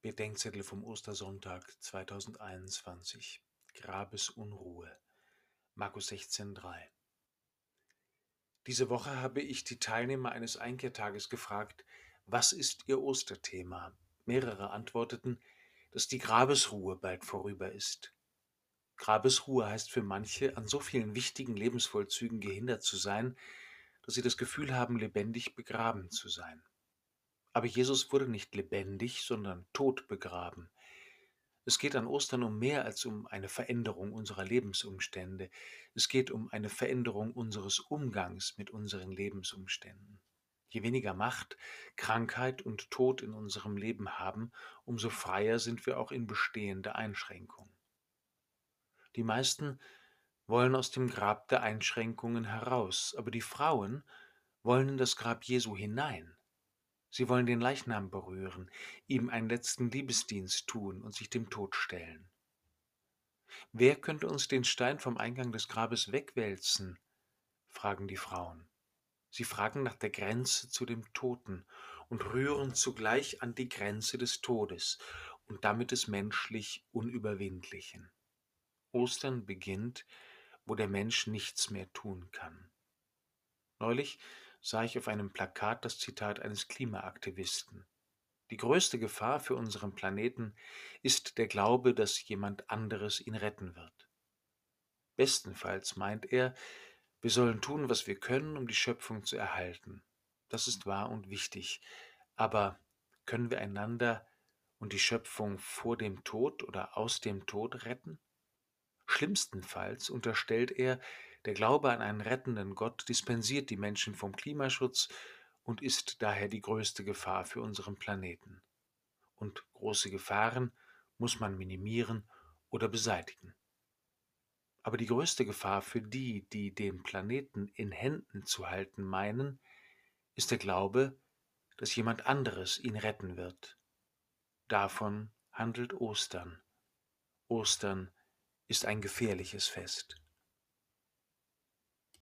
Bedenkzettel vom Ostersonntag 2021 Grabesunruhe Markus 16,3 Diese Woche habe ich die Teilnehmer eines Einkehrtages gefragt, was ist ihr Osterthema? Mehrere antworteten, dass die Grabesruhe bald vorüber ist. Grabesruhe heißt für manche, an so vielen wichtigen Lebensvollzügen gehindert zu sein, dass sie das Gefühl haben, lebendig begraben zu sein. Aber Jesus wurde nicht lebendig, sondern tot begraben. Es geht an Ostern um mehr als um eine Veränderung unserer Lebensumstände. Es geht um eine Veränderung unseres Umgangs mit unseren Lebensumständen. Je weniger Macht Krankheit und Tod in unserem Leben haben, umso freier sind wir auch in bestehende Einschränkungen. Die meisten wollen aus dem Grab der Einschränkungen heraus, aber die Frauen wollen in das Grab Jesu hinein. Sie wollen den Leichnam berühren, ihm einen letzten Liebesdienst tun und sich dem Tod stellen. Wer könnte uns den Stein vom Eingang des Grabes wegwälzen? fragen die Frauen. Sie fragen nach der Grenze zu dem Toten und rühren zugleich an die Grenze des Todes und damit des menschlich Unüberwindlichen. Ostern beginnt, wo der Mensch nichts mehr tun kann. Neulich sah ich auf einem Plakat das Zitat eines Klimaaktivisten. Die größte Gefahr für unseren Planeten ist der Glaube, dass jemand anderes ihn retten wird. Bestenfalls meint er, wir sollen tun, was wir können, um die Schöpfung zu erhalten. Das ist wahr und wichtig. Aber können wir einander und die Schöpfung vor dem Tod oder aus dem Tod retten? Schlimmstenfalls unterstellt er, der Glaube an einen rettenden Gott dispensiert die Menschen vom Klimaschutz und ist daher die größte Gefahr für unseren Planeten. Und große Gefahren muss man minimieren oder beseitigen. Aber die größte Gefahr für die, die den Planeten in Händen zu halten meinen, ist der Glaube, dass jemand anderes ihn retten wird. Davon handelt Ostern. Ostern ist ein gefährliches Fest.